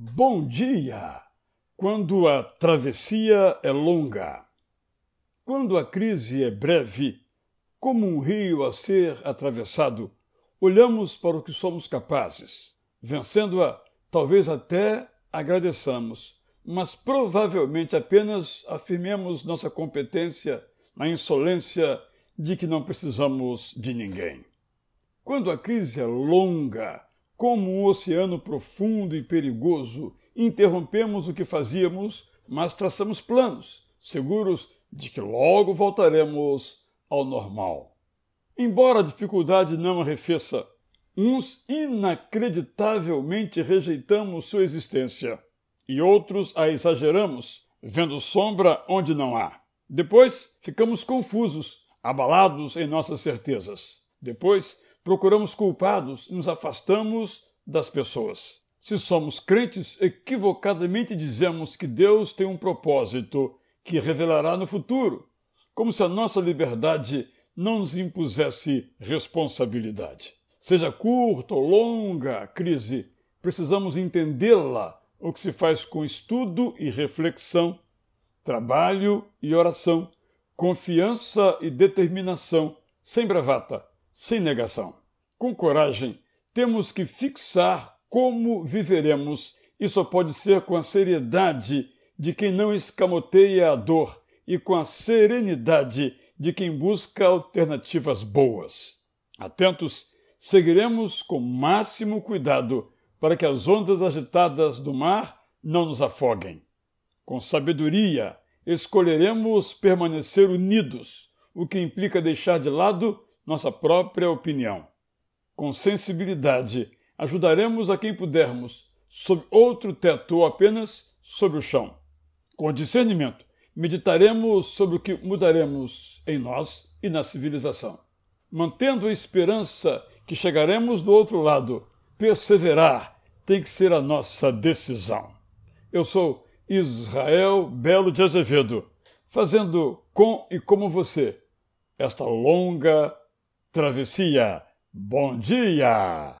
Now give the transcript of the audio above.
Bom dia! Quando a travessia é longa. Quando a crise é breve, como um rio a ser atravessado, olhamos para o que somos capazes. Vencendo-a, talvez até agradeçamos, mas provavelmente apenas afirmemos nossa competência na insolência de que não precisamos de ninguém. Quando a crise é longa, como um oceano profundo e perigoso, interrompemos o que fazíamos, mas traçamos planos, seguros de que logo voltaremos ao normal. Embora a dificuldade não arrefeça, uns inacreditavelmente rejeitamos sua existência e outros a exageramos, vendo sombra onde não há. Depois ficamos confusos, abalados em nossas certezas. Depois procuramos culpados e nos afastamos das pessoas. Se somos crentes, equivocadamente dizemos que Deus tem um propósito que revelará no futuro, como se a nossa liberdade não nos impusesse responsabilidade. Seja curta ou longa a crise, precisamos entendê-la, o que se faz com estudo e reflexão, trabalho e oração, confiança e determinação, sem bravata, sem negação. Com coragem, temos que fixar como viveremos. Isso pode ser com a seriedade de quem não escamoteia a dor e com a serenidade de quem busca alternativas boas. Atentos, seguiremos com máximo cuidado para que as ondas agitadas do mar não nos afoguem. Com sabedoria, escolheremos permanecer unidos, o que implica deixar de lado nossa própria opinião. Com sensibilidade, ajudaremos a quem pudermos, sob outro teto ou apenas sob o chão. Com discernimento, meditaremos sobre o que mudaremos em nós e na civilização. Mantendo a esperança que chegaremos do outro lado, perseverar tem que ser a nossa decisão. Eu sou Israel Belo de Azevedo, fazendo com e como você esta longa travessia. Bom dia!